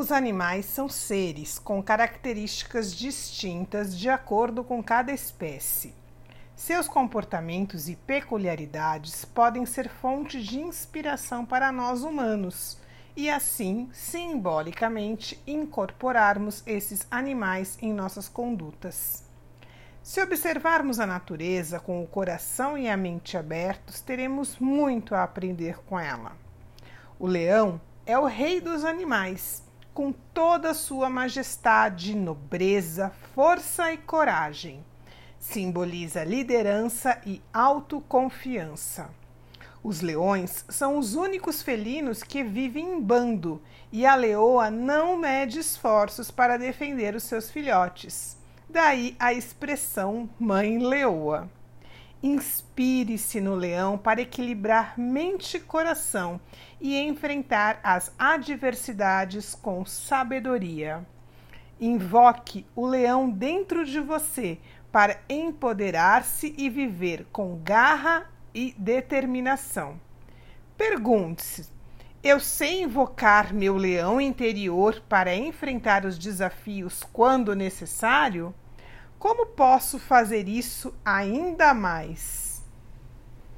Os animais são seres com características distintas de acordo com cada espécie. Seus comportamentos e peculiaridades podem ser fonte de inspiração para nós humanos e, assim, simbolicamente, incorporarmos esses animais em nossas condutas. Se observarmos a natureza com o coração e a mente abertos, teremos muito a aprender com ela. O leão é o rei dos animais com toda sua majestade, nobreza, força e coragem. Simboliza liderança e autoconfiança. Os leões são os únicos felinos que vivem em bando e a leoa não mede esforços para defender os seus filhotes. Daí a expressão mãe leoa. Inspire-se no leão para equilibrar mente e coração e enfrentar as adversidades com sabedoria. Invoque o leão dentro de você para empoderar-se e viver com garra e determinação. Pergunte-se: eu sei invocar meu leão interior para enfrentar os desafios quando necessário? Como posso fazer isso ainda mais?